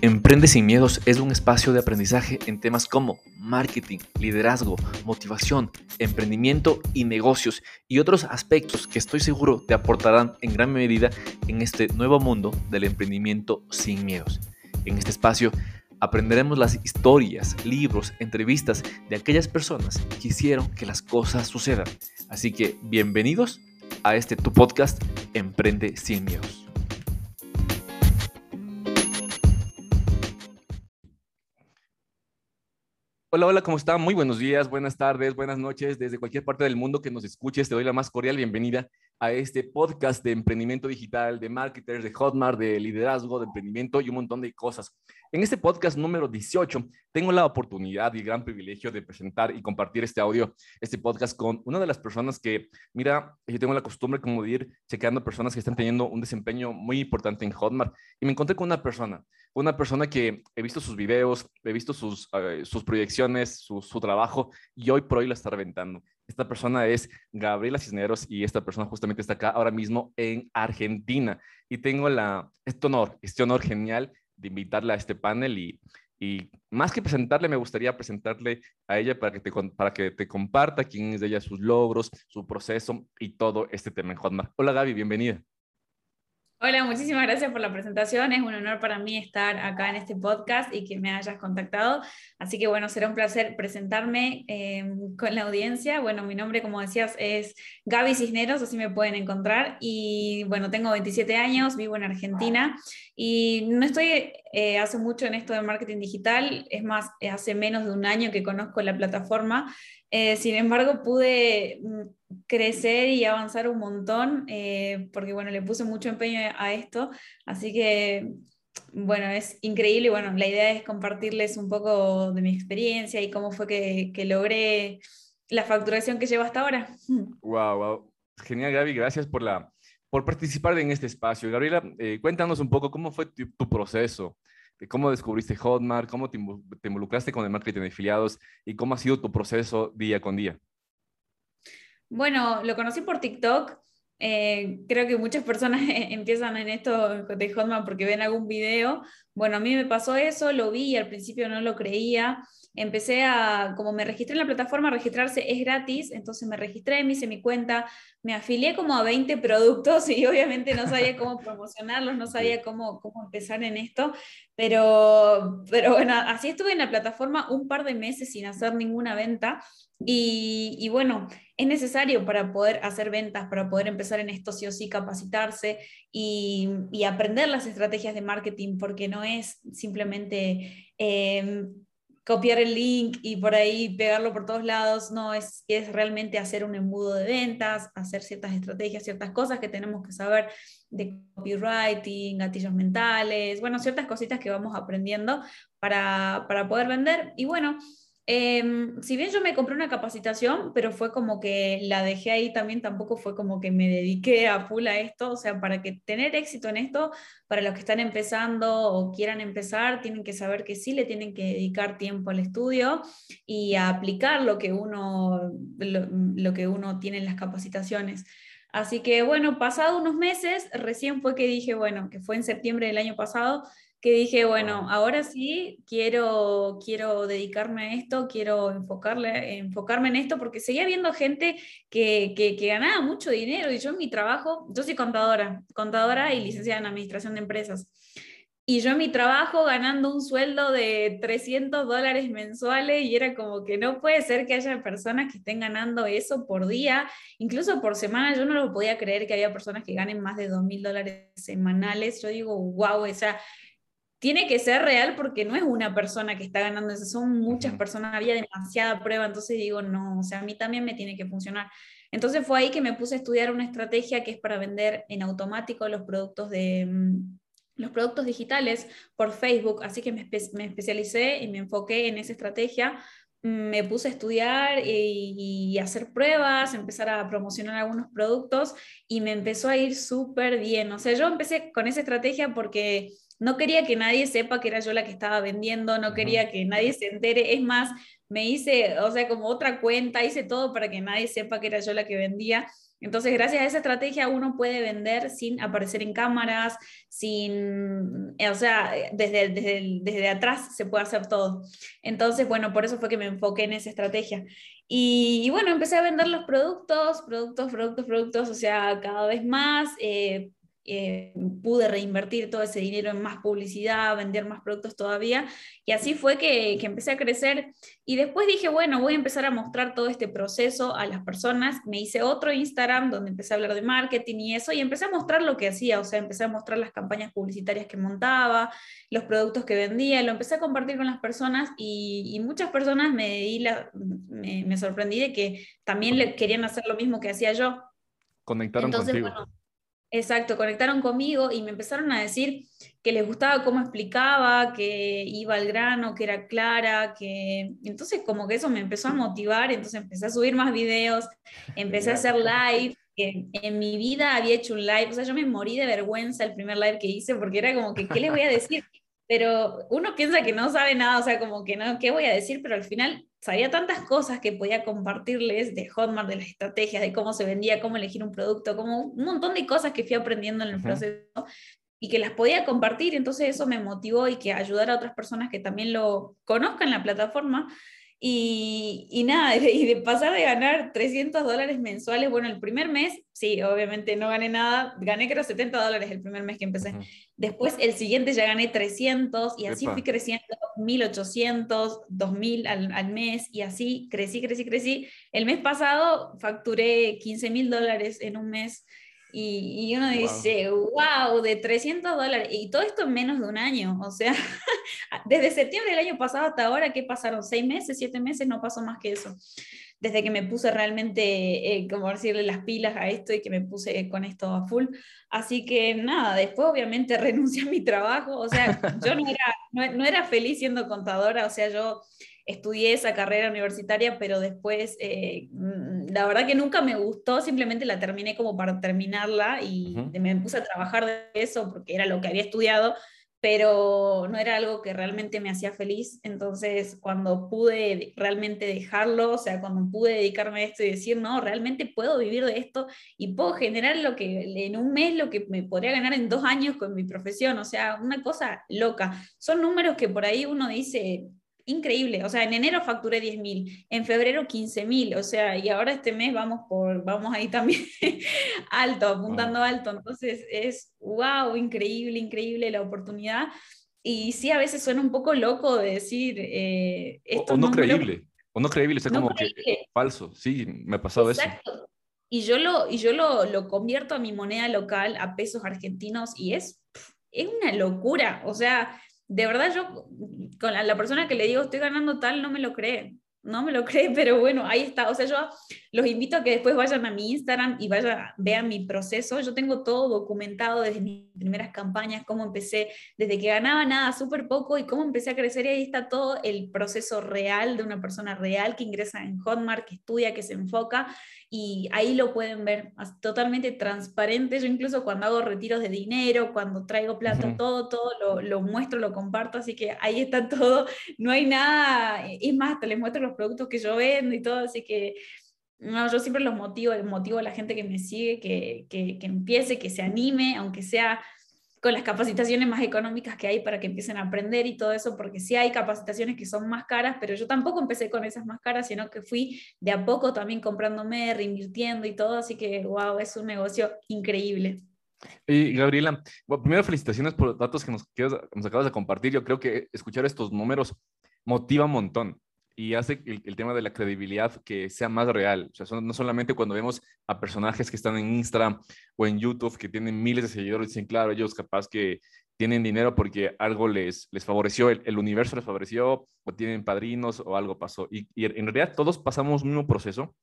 Emprende sin miedos es un espacio de aprendizaje en temas como marketing, liderazgo, motivación, emprendimiento y negocios y otros aspectos que estoy seguro te aportarán en gran medida en este nuevo mundo del emprendimiento sin miedos. En este espacio aprenderemos las historias, libros, entrevistas de aquellas personas que hicieron que las cosas sucedan. Así que bienvenidos a este tu podcast Emprende sin miedos. Hola, hola, ¿cómo están? Muy buenos días, buenas tardes, buenas noches. Desde cualquier parte del mundo que nos escuches, te doy la más cordial bienvenida a este podcast de emprendimiento digital, de marketers, de Hotmart, de liderazgo, de emprendimiento y un montón de cosas. En este podcast número 18, tengo la oportunidad y el gran privilegio de presentar y compartir este audio, este podcast con una de las personas que, mira, yo tengo la costumbre como de ir chequeando personas que están teniendo un desempeño muy importante en Hotmart y me encontré con una persona, una persona que he visto sus videos, he visto sus, eh, sus proyecciones, su, su trabajo y hoy por hoy la está reventando. Esta persona es Gabriela Cisneros y esta persona justamente está acá ahora mismo en Argentina. Y tengo la, este honor, este honor genial de invitarla a este panel y, y más que presentarle, me gustaría presentarle a ella para que, te, para que te comparta quién es ella, sus logros, su proceso y todo este tema en Hotmart. Hola Gaby, bienvenida. Hola, muchísimas gracias por la presentación. Es un honor para mí estar acá en este podcast y que me hayas contactado. Así que bueno, será un placer presentarme em, con la audiencia. Bueno, mi nombre, como decías, es Gaby Cisneros, así me pueden encontrar. Y bueno, tengo 27 años, vivo en Argentina y no estoy eh, hace mucho en esto de marketing digital. Es más, hace menos de un año que conozco la plataforma. Eh, sin embargo, pude mm, crecer y avanzar un montón, eh, porque bueno, le puse mucho empeño a esto, así que bueno, es increíble y bueno, la idea es compartirles un poco de mi experiencia y cómo fue que, que logré la facturación que llevo hasta ahora. Wow, wow. Genial, Gaby, gracias por, la, por participar en este espacio. Gabriela, eh, cuéntanos un poco cómo fue tu, tu proceso cómo descubriste Hotmart, cómo te, involucraste con el marketing de afiliados y cómo ha sido tu proceso día con día. Bueno, lo conocí por TikTok. Eh, creo que muchas personas empiezan en esto de Hotmart porque ven algún video. Bueno, a mí me pasó eso, lo vi y al principio no lo creía empecé a, como me registré en la plataforma, registrarse es gratis, entonces me registré, me hice mi cuenta, me afilié como a 20 productos y obviamente no sabía cómo promocionarlos, no sabía cómo, cómo empezar en esto, pero, pero bueno, así estuve en la plataforma un par de meses sin hacer ninguna venta y, bueno, es necesario para poder hacer ventas, para poder empezar en esto sí o sí capacitarse y, aprender las estrategias de marketing, porque no es simplemente... Eh, copiar el link y por ahí pegarlo por todos lados, no, es, es realmente hacer un embudo de ventas, hacer ciertas estrategias, ciertas cosas que tenemos que saber de copywriting, gatillos mentales, bueno, ciertas cositas que vamos aprendiendo para, para poder vender. Y bueno, Em, si bien yo me compré una capacitación, pero fue como que la dejé ahí también, tampoco fue como que me dediqué a full a esto, o sea, para que tener éxito en esto, para los que están empezando o quieran empezar, tienen que saber que sí le tienen que dedicar tiempo al estudio y a aplicar lo que uno, lo que uno tiene en las capacitaciones. Así que bueno, pasado unos meses, recién fue que dije, bueno, que fue en septiembre del año pasado, que dije, bueno, ahora sí quiero, quiero dedicarme a esto, quiero enfocarle, enfocarme en esto, porque seguía viendo gente que, que, que, ganaba mucho dinero y yo en mi trabajo, yo soy contadora, contadora y licenciada en administración de empresas. Y yo en mi trabajo ganando un sueldo de 300 dólares mensuales y era como que no puede ser que haya personas que estén ganando eso por día, incluso por semana. Yo no lo podía creer que había personas que ganen más de 2 mil dólares semanales. Yo digo, wow, o sea, tiene que ser real porque no es una persona que está ganando eso, son muchas personas, había demasiada prueba, entonces digo, no, o sea, a mí también me tiene que funcionar. Entonces fue ahí que me puse a estudiar una estrategia que es para vender en automático los productos de mm, los productos digitales por Facebook, así que me, me especialicé y me enfoqué en esa estrategia me puse a estudiar y, hacer pruebas, empezar a promocionar algunos productos y me empezó a ir súper bien. O sea, yo empecé con esa estrategia porque no quería que nadie sepa que era yo la que estaba vendiendo, no quería que nadie se entere. Es más, me hice, o sea, como otra cuenta, hice todo para que nadie sepa que era yo la que vendía. Entonces, gracias a esa estrategia, uno puede vender sin aparecer en cámaras, sin, o sea, desde, desde, desde atrás se puede hacer todo. Entonces, bueno, por eso fue que me enfoqué en esa estrategia. Y, bueno, empecé a vender los productos, productos, productos, productos, o sea, cada vez más. Eh, eh, pude reinvertir todo ese dinero en más publicidad, vender más productos todavía, y así fue que, que, empecé a crecer. Y después dije, bueno, voy a empezar a mostrar todo este proceso a las personas. Me hice otro Instagram donde empecé a hablar de marketing y eso, y empecé a mostrar lo que hacía, o sea, empecé a mostrar las campañas publicitarias que montaba, los productos que vendía, lo empecé a compartir con las personas y, muchas personas me, di la, me, me, sorprendí de que también le, querían hacer lo mismo que hacía yo. Conectaron Entonces, contigo. Bueno, Exacto, conectaron conmigo y me empezaron a decir que les gustaba cómo explicaba, que iba al grano, que era clara, que entonces como que eso me empezó a motivar, entonces empecé a subir más videos, empecé a hacer live, en, en mi vida había hecho un live, o sea, yo me morí de vergüenza el primer live que hice porque era como que, ¿qué les voy a decir? Pero uno piensa que no sabe nada, o sea, como que no, ¿qué voy a decir? Pero al final sabía tantas cosas que podía compartirles de Hotmart, de las estrategias, de cómo se vendía, cómo elegir un producto, como un montón de cosas que fui aprendiendo en el proceso y que las podía compartir, entonces eso me motivó y que ayudar a otras personas que también lo conozcan la plataforma y, y, nada, y de pasar de ganar 300 dólares mensuales, bueno, el primer mes, sí, obviamente no gané nada, gané creo 70 dólares el primer mes que empecé. Después el siguiente ya gané 300 y así fui creciendo 1800, 2000 al, al mes y así crecí, crecí, crecí. El mes pasado facturé 15 mil dólares en un mes y, y uno dice, wow, de 300 dólares. Y todo esto en menos de un año. O sea, desde septiembre del año pasado hasta ahora, ¿qué pasaron? ¿Seis meses, siete meses? No pasó más que eso. Desde que me puse realmente, eh, como decirle, las pilas a esto y que me puse con esto a full. Así que nada, después obviamente renuncié a mi trabajo. O sea, yo no era, no, no era feliz siendo contadora. O sea, yo estudié esa carrera universitaria, pero después eh, mm, la verdad que nunca me gustó, simplemente la terminé como para terminarla y me puse a trabajar de eso porque era lo que había estudiado, pero no era algo que realmente me hacía feliz. Entonces, cuando pude realmente dejarlo, o sea, cuando pude dedicarme a esto y decir, no, realmente puedo vivir de esto y puedo generar lo que en un mes, lo que me podría ganar en dos años con mi profesión, o sea, una cosa loca. Son números que por ahí uno dice, increíble. O sea, en enero facturé 10 mil, en febrero 15 mil, o sea, y ahora este mes vamos por, vamos ahí también alto, apuntando alto. Entonces es, wow, increíble, increíble la oportunidad. Y sí, a veces suena un poco loco de decir eh, esto. O, no creíble, o no creíble, o sea, como que falso. Sí, me ha pasado Exacto. eso. Y yo, lo, y yo lo, lo convierto a mi moneda local, a pesos argentinos, y es, es una locura. O sea, de verdad yo, con la, persona que le digo estoy ganando tal, no me lo cree, no me lo cree, pero bueno, ahí está. O sea, yo los invito a que después vayan a mi Instagram y vayan, vean mi proceso. Yo tengo todo documentado desde mis primeras campañas, cómo empecé, desde que ganaba nada, súper poco, y cómo empecé a crecer. Y ahí está todo el proceso real de una persona real que ingresa en Hotmart, que estudia, que se enfoca y ahí lo pueden ver totalmente transparente. Yo incluso cuando hago retiros de dinero, cuando traigo plata, todo, todo lo, lo, muestro, lo comparto, así que ahí está todo, no hay nada, es más, te les muestro los productos que yo vendo y todo, así que no, yo siempre los motivo, motivo a la gente que me sigue, que, que, que empiece, que se anime, aunque sea con las capacitaciones más económicas que hay para que empiecen a aprender y todo eso, porque sí hay capacitaciones que son más caras, pero yo tampoco empecé con esas más caras, sino que fui de a poco también comprándome, reinvirtiendo y todo, así que, wow, es un negocio increíble. Y Gabriela, primero felicitaciones por los datos que nos, que nos acabas de compartir. Yo creo que escuchar estos números motiva un montón y hace el, tema de la credibilidad que sea más real. No solamente cuando vemos a personajes que están en Instagram o en YouTube que tienen miles de seguidores, dicen, claro, ellos capaz que tienen dinero porque algo les, les favoreció, el, universo les favoreció, o tienen padrinos o algo pasó. Y, en realidad todos pasamos un mismo proceso.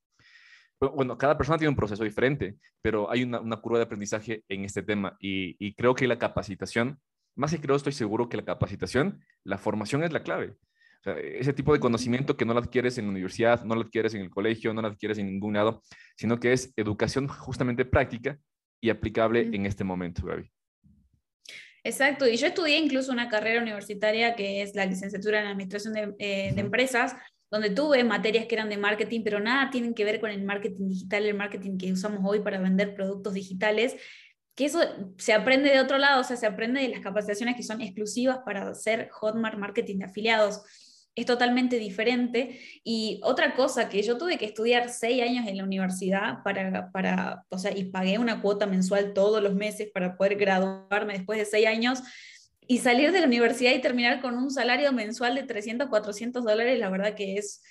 Bueno, cada persona tiene un proceso diferente, pero hay una, una curva de aprendizaje en este tema y, y creo que la capacitación, más que creo, estoy seguro que la capacitación, la formación es la clave ese tipo de conocimiento que no lo adquieres en la universidad, no lo adquieres en el colegio, no lo adquieres en ningún lado, sino que es educación justamente práctica y aplicable en este momento, Gaby. Exacto, y yo estudié incluso una carrera universitaria que es la licenciatura en Administración de, eh, de Empresas, donde tuve materias que eran de marketing, pero nada tienen que ver con el marketing digital, el marketing que usamos hoy para vender productos digitales, que eso se aprende de otro lado, o sea, se aprende de las capacitaciones que son exclusivas para hacer Hotmart Marketing de afiliados es totalmente diferente. Y otra cosa que yo tuve que estudiar seis años en la universidad para, para, o sea, y pagué una cuota mensual todos los meses para poder graduarme después de seis años y salir de la universidad y terminar con un salario mensual de 300, 400 dólares, la verdad que es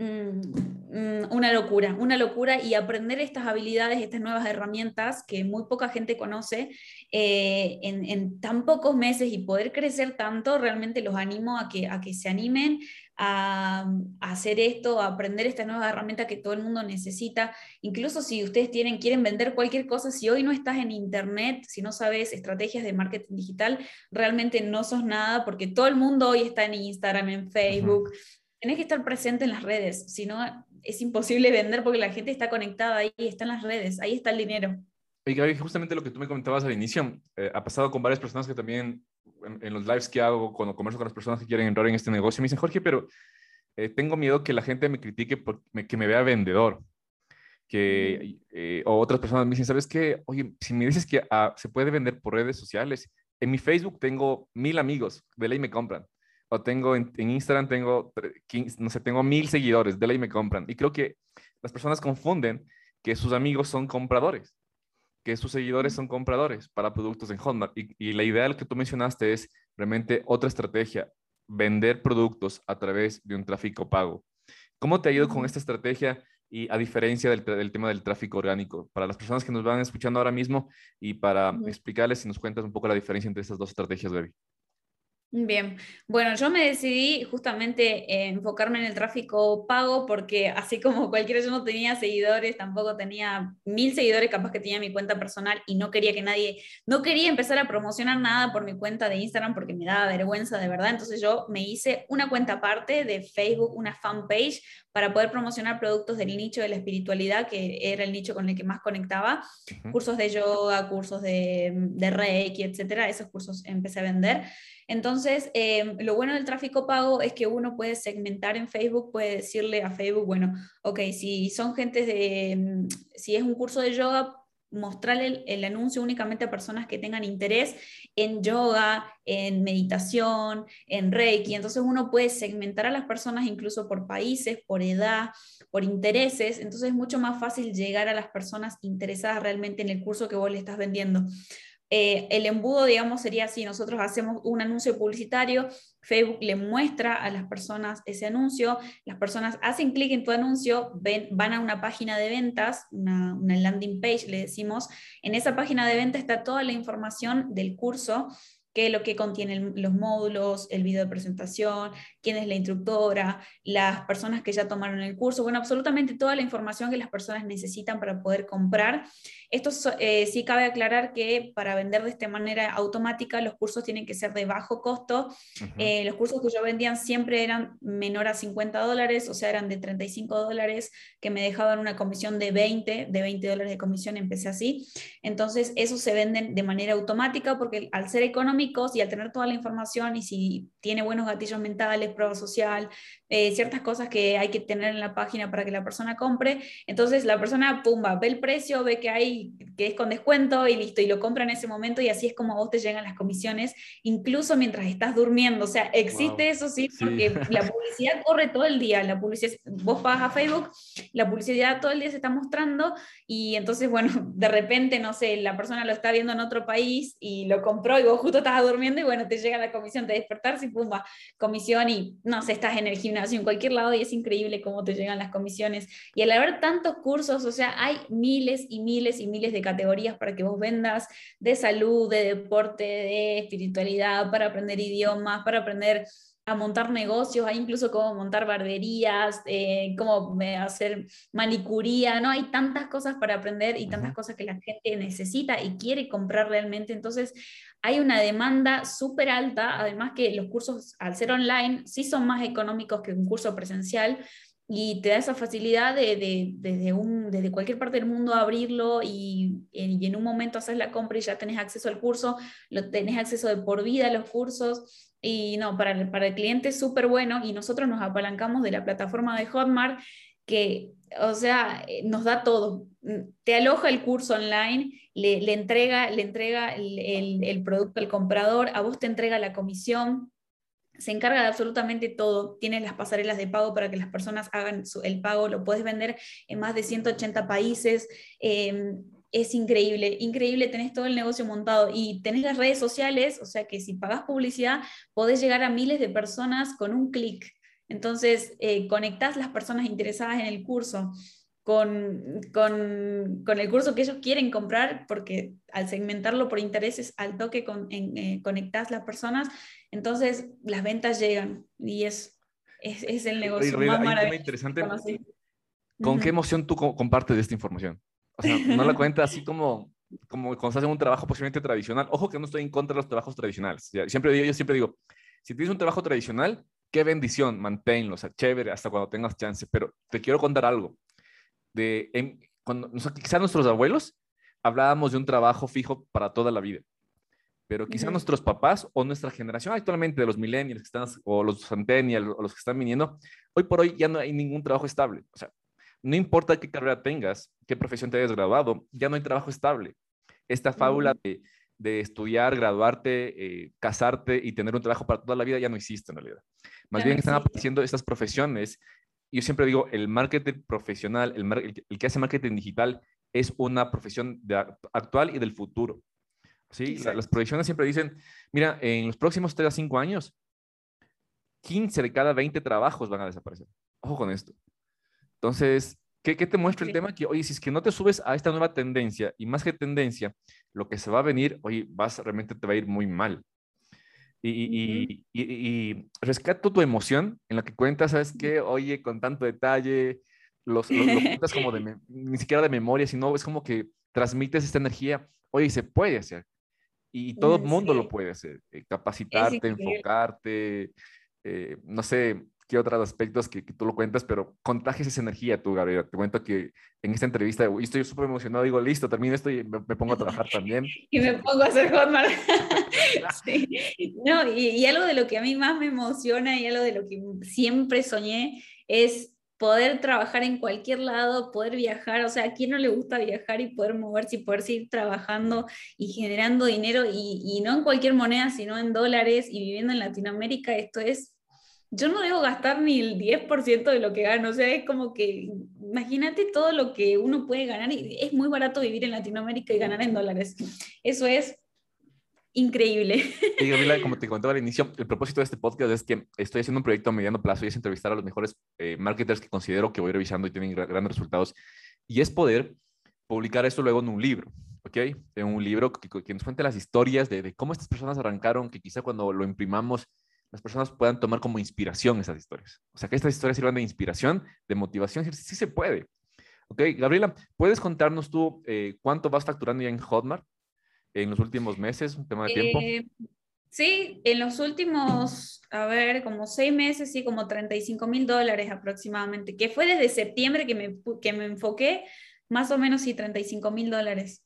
una locura, una locura y aprender estas habilidades, estas nuevas herramientas que muy poca gente conoce eh, en, tan pocos meses y poder crecer tanto, realmente los animo a que, a que se animen a, hacer esto, a aprender estas nuevas herramientas que todo el mundo necesita. Incluso si ustedes tienen, quieren vender cualquier cosa, si hoy no estás en internet, si no sabes estrategias de marketing digital, realmente no sos nada porque todo el mundo hoy está en Instagram, en Facebook tenés que estar presente en las redes, si no es imposible vender porque la gente está conectada ahí, está en las redes, ahí está el dinero. Y Gaby, justamente lo que tú me comentabas al inicio, eh, ha pasado con varias personas que también en, los lives que hago, cuando converso con las personas que quieren entrar en este negocio, me dicen, Jorge, pero eh, tengo miedo que la gente me critique porque que me vea vendedor. Que, eh, o otras personas me dicen, ¿sabes qué? Oye, si me dices que ah, se puede vender por redes sociales, en mi Facebook tengo mil amigos, de ley me compran o tengo en, Instagram, tengo, no sé, tengo mil seguidores, de ley me compran. Y creo que las personas confunden que sus amigos son compradores, que sus seguidores son compradores para productos en Hotmart. Y, y la idea que tú mencionaste es realmente otra estrategia, vender productos a través de un tráfico pago. ¿Cómo te ha ido con esta estrategia y a diferencia del, del, tema del tráfico orgánico? Para las personas que nos van escuchando ahora mismo y para explicarles si nos cuentas un poco la diferencia entre estas dos estrategias, Baby. Bien, bueno, yo me decidí justamente enfocarme en el tráfico pago porque así como cualquiera yo no tenía seguidores, tampoco tenía mil seguidores, capaz que tenía mi cuenta personal y no quería que nadie, no quería empezar a promocionar nada por mi cuenta de Instagram porque me daba vergüenza de verdad, entonces yo me hice una cuenta aparte de Facebook, una fanpage para poder promocionar productos del nicho de la espiritualidad, que era el nicho con el que más conectaba, cursos de yoga, cursos de, de Reiki, etcétera, esos cursos empecé a vender. Entonces, em, lo bueno del tráfico pago es que uno puede segmentar en Facebook, puede decirle a Facebook, bueno, ok, si son gente de, em, si es un curso de yoga, mostrarle el, anuncio únicamente a personas que tengan interés en yoga, en meditación, en Reiki. Entonces uno puede segmentar a las personas incluso por países, por edad, por intereses. Entonces es mucho más fácil llegar a las personas interesadas realmente en el curso que vos le estás vendiendo. Eh, el embudo, digamos, sería así, nosotros hacemos un anuncio publicitario, Facebook le muestra a las personas ese anuncio, las personas hacen clic en tu anuncio, van a una página de ventas, una landing page, le decimos, en esa página de venta está toda la información del curso qué lo que contienen los módulos, el video de presentación, quién es la instructora, las personas que ya tomaron el curso, bueno, absolutamente toda la información que las personas necesitan para poder comprar. Esto eh, sí cabe aclarar que para vender de esta manera automática los cursos tienen que ser de bajo costo. Eh, los cursos que yo vendían siempre eran menor a 50 dólares, o sea, eran de 35 dólares, que me dejaban una comisión de 20, de 20 dólares de comisión, empecé así. Entonces, esos se venden de manera automática porque al ser y al tener toda la información y si tiene buenos gatillos mentales, prueba social, eh, ciertas cosas que hay que tener en la página para que la persona compre. Entonces la persona, pumba, ve el precio, ve que hay, que es con descuento y listo, y lo compra en ese momento y así es como a vos te llegan las comisiones, incluso mientras estás durmiendo. O sea, existe eso sí, porque la publicidad corre todo el día. La publicidad, vos pagas a Facebook, la publicidad todo el día se está mostrando y entonces, bueno, de repente, no sé, la persona lo está viendo en otro país y lo compró y vos justo estabas durmiendo y bueno, te llega la comisión, de despertarse y pumba, comisión y no sé, estás en el gimnasio en cualquier lado y es increíble cómo te llegan las comisiones. Y al haber tantos cursos, o sea, hay miles y miles y miles de categorías para que vos vendas de salud, de deporte, de espiritualidad, para aprender idiomas, para aprender a montar negocios, hay incluso cómo montar barberías, eh, cómo eh, hacer manicuría, ¿no? Hay tantas cosas para aprender y tantas cosas que la gente necesita y quiere comprar realmente. Entonces, hay una demanda súper alta, además que los cursos, al ser online, sí son más económicos que un curso presencial, y te da esa facilidad de, desde, un, desde cualquier parte del mundo abrirlo y, y, en un momento haces la compra y ya tenés acceso al curso, lo tenés acceso de por vida a los cursos y no, para el, para el cliente es súper bueno y nosotros nos apalancamos de la plataforma de Hotmart que, o sea, eh, nos da todo. Te aloja el curso online, le, le entrega, le entrega el, el, producto al comprador, a vos te entrega la comisión, se encarga de absolutamente todo. Tienes las pasarelas de pago para que las personas hagan el pago, lo puedes vender en más de 180 países. Em, es increíble, increíble, tenés todo el negocio montado y tenés las redes sociales, o sea que si pagas publicidad, podés llegar a miles de personas con un clic. Entonces, eh, conectás las personas interesadas en el curso con, con, con, el curso que ellos quieren comprar, porque al segmentarlo por intereses, al toque con, en, eh, conectas las personas, entonces las ventas llegan y es, es, es el negocio más maravilloso. interesante. ¿Con qué emoción tú compartes esta información? O sea, no la cuentas así como, como cuando estás en un trabajo posiblemente tradicional. Ojo que no estoy en contra de los trabajos tradicionales. Siempre digo, yo siempre digo, si tienes un trabajo tradicional, qué bendición, manténlo, o sea, chévere hasta cuando tengas chance. Pero te quiero contar algo de, cuando, quizá nuestros abuelos hablábamos de un trabajo fijo para toda la vida, pero quizá nuestros papás o nuestra generación actualmente de los millennials que están, o los centennials o los que están viniendo, hoy por hoy ya no hay ningún trabajo estable. O sea, no importa qué carrera tengas, qué profesión te hayas graduado, ya no hay trabajo estable. Esta fábula de, de, estudiar, graduarte, eh, casarte y tener un trabajo para toda la vida ya no existe en realidad. Más bien están apareciendo estas profesiones yo siempre digo, el marketing profesional, el, el, que hace marketing digital, es una profesión de, actual y del futuro. ¿sí? las proyecciones siempre dicen, mira, en los próximos 3 a 5 años, 15 de cada 20 trabajos van a desaparecer. Ojo con esto. Entonces, ¿qué, qué te muestra el tema? Que, oye, si es que no te subes a esta nueva tendencia, y más que tendencia, lo que se va a venir, oye, vas, realmente te va a ir muy mal. Y, y, rescato tu emoción en la que cuentas, ¿sabes qué? Oye, con tanto detalle, los, los, cuentas como de, ni siquiera de memoria, sino es como que transmites esta energía. Oye, se puede hacer. Y todo el mundo lo puede hacer. Eh, capacitarte, enfocarte, eh, no sé, qué otros aspectos que, tú lo cuentas, pero contagias esa energía tú, Gabriela. Te cuento que en esta entrevista estoy súper emocionado, digo, listo, termino esto y me, pongo a trabajar también. y me pongo a hacer Hotmart. sí. No, y, y, algo de lo que a mí más me emociona y algo de lo que siempre soñé es poder trabajar en cualquier lado, poder viajar, o sea, ¿a quién no le gusta viajar y poder moverse y poder seguir trabajando y generando dinero y, y no en cualquier moneda, sino en dólares y viviendo en Latinoamérica? Esto es yo no debo gastar ni el 10% de lo que gano, o sea, es como que, imagínate todo lo que uno puede ganar y es muy barato vivir en Latinoamérica y ganar en dólares. Eso es increíble. Y Gabriela, como te contaba al inicio, el propósito de este podcast es que estoy haciendo un proyecto a mediano plazo y es entrevistar a los mejores eh, marketers que considero que voy revisando y tienen grandes resultados. Y es poder publicar esto luego en un libro, ¿ok? En un libro que, que nos cuente las historias de, de, cómo estas personas arrancaron, que quizá cuando lo imprimamos las personas puedan tomar como inspiración esas historias. O sea, que estas historias sirvan de inspiración, de motivación, sí, se puede. Ok, Gabriela, ¿puedes contarnos tú eh, cuánto vas facturando ya en Hotmart en los últimos meses, un tema de tiempo? Eh, sí, en los últimos, a ver, como seis meses, sí, como 35 mil dólares aproximadamente, que fue desde septiembre que me, que me enfoqué, más o menos, sí, 35 mil dólares.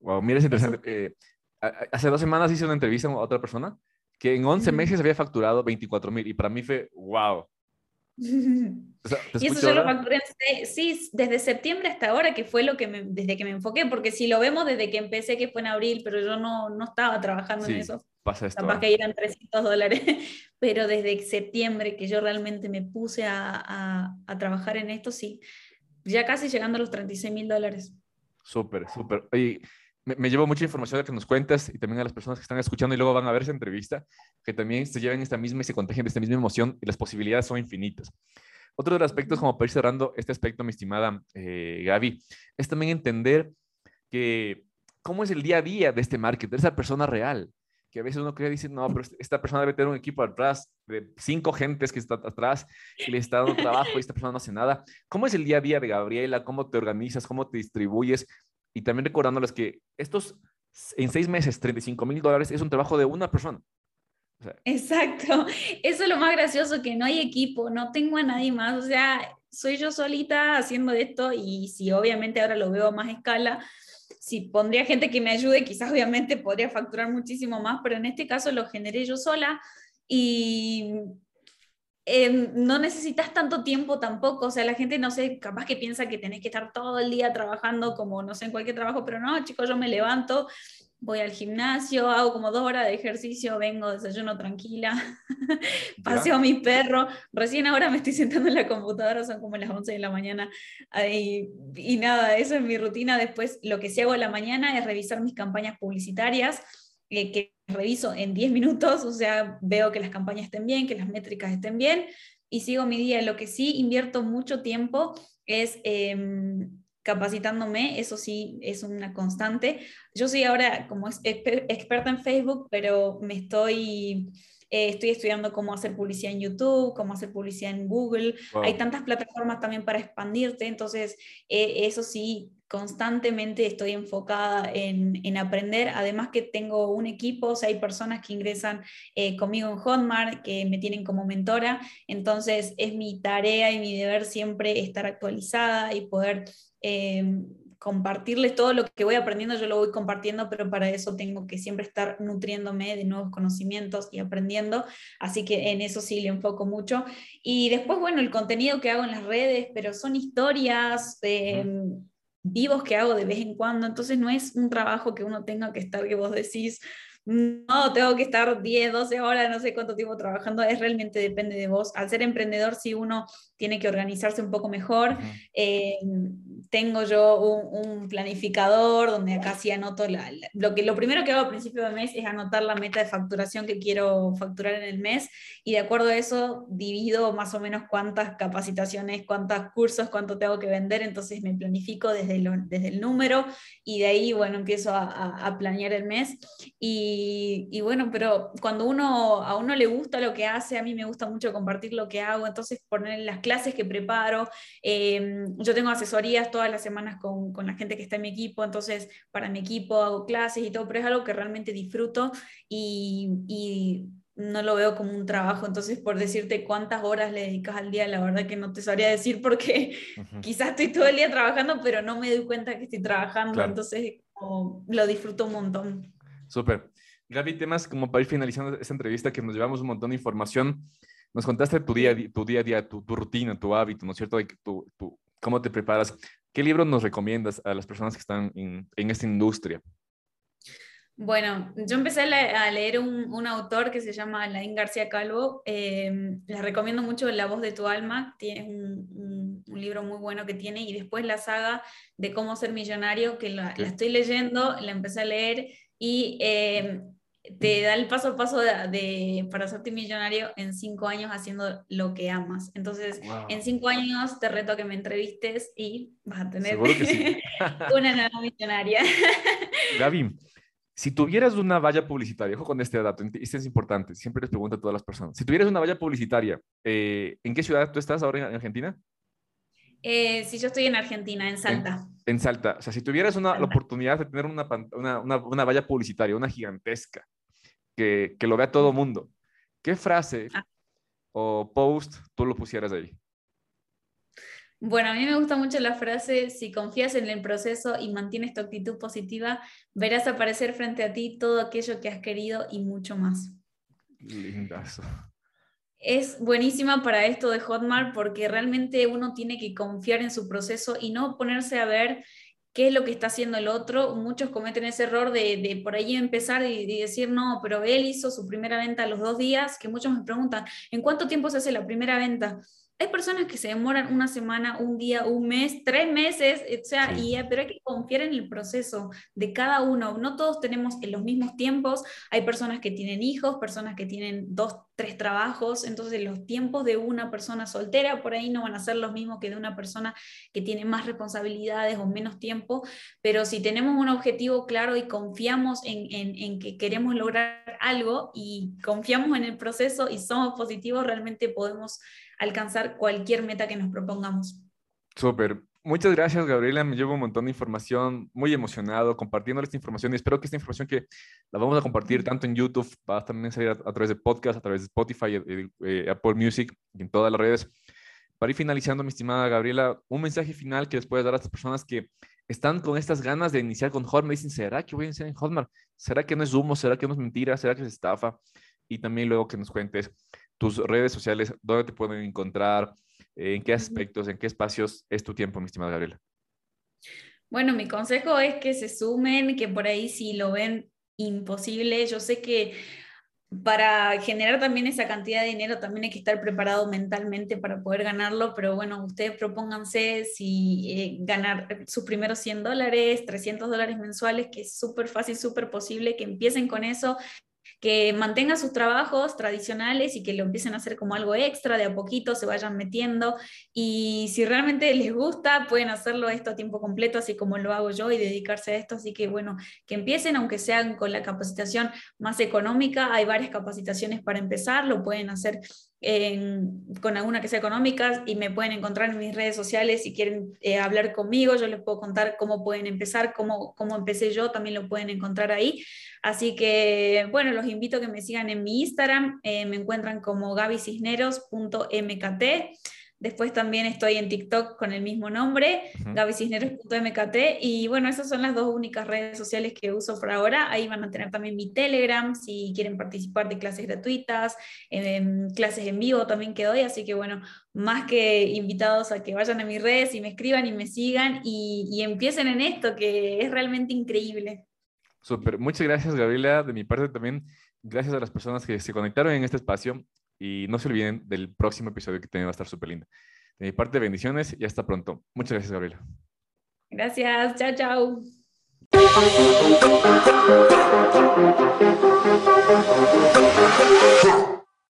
Wow, mira, es interesante. Eh, hace dos semanas hice una entrevista a otra persona que en 11 meses había facturado 24 mil y para mí fue wow. y eso yo lo facturé, sí, desde septiembre hasta ahora, que fue lo que me, desde que me enfoqué, porque si lo vemos desde que empecé, que fue en abril, pero yo no, no estaba trabajando en eso. Pasa esto. Capaz que eran 300 dólares, pero desde septiembre que yo realmente me puse a, a, a trabajar en esto, sí, ya casi llegando a los 36 mil dólares. Súper, súper. Oye, me, llevo mucha información de que nos cuentas y también a las personas que están escuchando y luego van a ver esa entrevista, que también se lleven esta misma y se contagien de esta misma emoción y las posibilidades son infinitas. Otro de los aspectos, como para ir cerrando este aspecto, mi estimada eh, Gaby, es también entender que cómo es el día a día de este marketer, esa persona real, que a veces uno cree, dice, no, pero esta persona debe tener un equipo atrás de cinco gentes que está atrás y le está dando trabajo y esta persona no hace nada. ¿Cómo es el día a día de Gabriela? ¿Cómo te organizas? ¿Cómo te distribuyes? Y también recordándoles que estos en seis meses, 35 mil dólares es un trabajo de una persona. Exacto, eso es lo más gracioso, que no hay equipo, no tengo a nadie más, o sea, soy yo solita haciendo esto y si obviamente ahora lo veo a más escala, si pondría gente que me ayude, quizás obviamente podría facturar muchísimo más, pero en este caso lo generé yo sola y Em, no necesitas tanto tiempo tampoco, o sea, la gente no sé, capaz que piensa que tenés que estar todo el día trabajando como, no sé, en cualquier trabajo, pero no, chicos, yo me levanto, voy al gimnasio, hago como dos horas de ejercicio, vengo, desayuno tranquila, paseo a mi perro, recién ahora me estoy sentando en la computadora, son como las 11 de la mañana, y, y nada, eso es mi rutina, después lo que sí hago a la mañana es revisar mis campañas publicitarias, eh, que reviso en 10 minutos, o sea, veo que las campañas estén bien, que las métricas estén bien y sigo mi día. Lo que sí invierto mucho tiempo es em, capacitándome, eso sí es una constante. Yo soy ahora como experta en Facebook, pero me estoy... Eh, estoy estudiando cómo hacer publicidad en YouTube, cómo hacer publicidad en Google. Hay tantas plataformas también para expandirte, entonces eh, eso sí constantemente estoy enfocada en, aprender, además que tengo un equipo, o sea, hay personas que ingresan eh, conmigo en Hotmart, que me tienen como mentora, entonces es mi tarea y mi deber siempre estar actualizada y poder... Eh, compartirles todo lo que voy aprendiendo, yo lo voy compartiendo, pero para eso tengo que siempre estar nutriéndome de nuevos conocimientos y aprendiendo, así que en eso sí le enfoco mucho. Y después, bueno, el contenido que hago en las redes, pero son historias, eh, vivos que hago de vez en cuando, entonces no es un trabajo que uno tenga que estar, que vos decís, no, tengo que estar 10, 12 horas, no sé cuánto tiempo trabajando, es realmente depende de vos. Al ser emprendedor, si uno tiene que organizarse un poco mejor, eh, tengo yo un, planificador donde acá sí anoto lo que lo primero que hago a principio de mes es anotar la meta de facturación que quiero facturar en el mes y de acuerdo a eso divido más o menos cuántas capacitaciones, cuántos cursos, cuánto tengo que vender, entonces me planifico desde, desde el número y de ahí, bueno, empiezo a, a planear el mes. Y y, bueno, pero cuando uno, a uno le gusta lo que hace, a mí me gusta mucho compartir lo que hago, entonces poner las clases que preparo, em, yo tengo asesorías todas las semanas con, con, la gente que está en mi equipo, entonces para mi equipo hago clases y todo, pero es algo que realmente disfruto y, y no lo veo como un trabajo, entonces por decirte cuántas horas le dedicas al día, la verdad que no te sabría decir porque quizás estoy todo el día trabajando, pero no me doy cuenta que estoy trabajando, entonces lo disfruto un montón. Súper. Gaby, temas como para ir finalizando esta entrevista que nos llevamos un montón de información. Nos contaste tu día, tu día a día, tu, rutina, tu hábito, ¿no es cierto? Tu, tu, ¿Cómo te preparas? ¿Qué libros nos recomiendas a las personas que están en, en esta industria? Bueno, yo empecé a leer un, un, autor que se llama Laín García Calvo. Eh, les recomiendo mucho La voz de tu alma, tiene un, un, libro muy bueno que tiene, y después la saga de cómo ser millonario, que la, la estoy leyendo, la empecé a leer y eh, te da el paso a paso de, para hacerte millonario en cinco años haciendo lo que amas. Entonces, en cinco años te reto a que me entrevistes y vas a tener una nueva millonaria. Gaby, si tuvieras una valla publicitaria, ojo con este dato, este es importante, siempre les pregunto a todas las personas, si tuvieras una valla publicitaria, eh, ¿en qué ciudad tú estás ahora en Argentina? Eh, si yo estoy en Argentina, en Salta. En, Salta. O sea, si tuvieras una, la oportunidad de tener una, una, una, valla publicitaria, una gigantesca, que, que lo vea todo mundo, ¿qué frase ah. o post tú lo pusieras ahí? Bueno, a mí me gusta mucho la frase, si confías en el proceso y mantienes tu actitud positiva, verás aparecer frente a ti todo aquello que has querido y mucho más. Lindazo es buenísima para esto de Hotmart porque realmente uno tiene que confiar en su proceso y no ponerse a ver qué es lo que está haciendo el otro. Muchos cometen ese error de, por ahí empezar y, y, decir, no, pero él hizo su primera venta a los dos días, que muchos me preguntan, ¿en cuánto tiempo se hace la primera venta? Hay personas que se demoran una semana, un día, un mes, tres meses, o sea, y, eh, pero hay que confiar en el proceso de cada uno. No todos tenemos en los mismos tiempos. Hay personas que tienen hijos, personas que tienen dos, tres trabajos. Entonces, los tiempos de una persona soltera por ahí no van a ser los mismos que de una persona que tiene más responsabilidades o menos tiempo. Pero si tenemos un objetivo claro y confiamos en, en, que queremos lograr algo y confiamos en el proceso y somos positivos, realmente podemos alcanzar cualquier meta que nos propongamos. Súper. Muchas gracias, Gabriela. Me llevo un montón de información, muy emocionado compartiendo esta información y espero que esta información que la vamos a compartir tanto en YouTube, va a también salir a, través de podcast, a través de Spotify, eh, eh, Apple Music y en todas las redes, para ir finalizando, mi estimada Gabriela, un mensaje final que les puedes dar a estas personas que están con estas ganas de iniciar con Hotmart. Dicen, ¿será que voy a iniciar en Hotmart? ¿Será que no es humo? ¿Será que no es mentira? ¿Será que es estafa? Y también luego que nos cuentes tus redes sociales, dónde te pueden encontrar, en qué aspectos, en qué espacios es tu tiempo, mi estimada Gabriela. Bueno, mi consejo es que se sumen, que por ahí si lo ven imposible, yo sé que para generar también esa cantidad de dinero también hay que estar preparado mentalmente para poder ganarlo, pero bueno, ustedes propónganse si eh, ganar sus primeros 100 dólares, 300 dólares mensuales, que es súper fácil, súper posible, que empiecen con eso que mantengan sus trabajos tradicionales y que lo empiecen a hacer como algo extra, de a poquito se vayan metiendo. Y si realmente les gusta pueden hacerlo esto a tiempo completo, así como lo hago yo y dedicarse a esto, así que bueno, que empiecen aunque sean con la capacitación más económica, hay varias capacitaciones para empezar, lo pueden hacer con alguna que sea económica y me pueden encontrar en mis redes sociales si quieren eh, hablar conmigo, yo les puedo contar cómo pueden empezar, cómo, cómo empecé yo, también lo pueden encontrar ahí. Así que, bueno, los invito a que me sigan en mi Instagram, eh, me encuentran como gabicisneros.mkt. Después también estoy en TikTok con el mismo nombre, gabicisneros.mkt. Y bueno, esas son las dos únicas redes sociales que uso por ahora. Ahí van a tener también mi Telegram si quieren participar de clases gratuitas, clases en vivo también que doy. Así que bueno, más que invitados a que vayan a mis redes y me escriban y me sigan y, y empiecen en esto, que es realmente increíble. Súper. Muchas gracias, Gabriela. De mi parte también, gracias a las personas que se conectaron en este espacio y no se olviden del próximo episodio que también va a estar súper lindo. De mi parte, bendiciones y hasta pronto. Muchas gracias, Gabriela. Gracias. Chao, chao.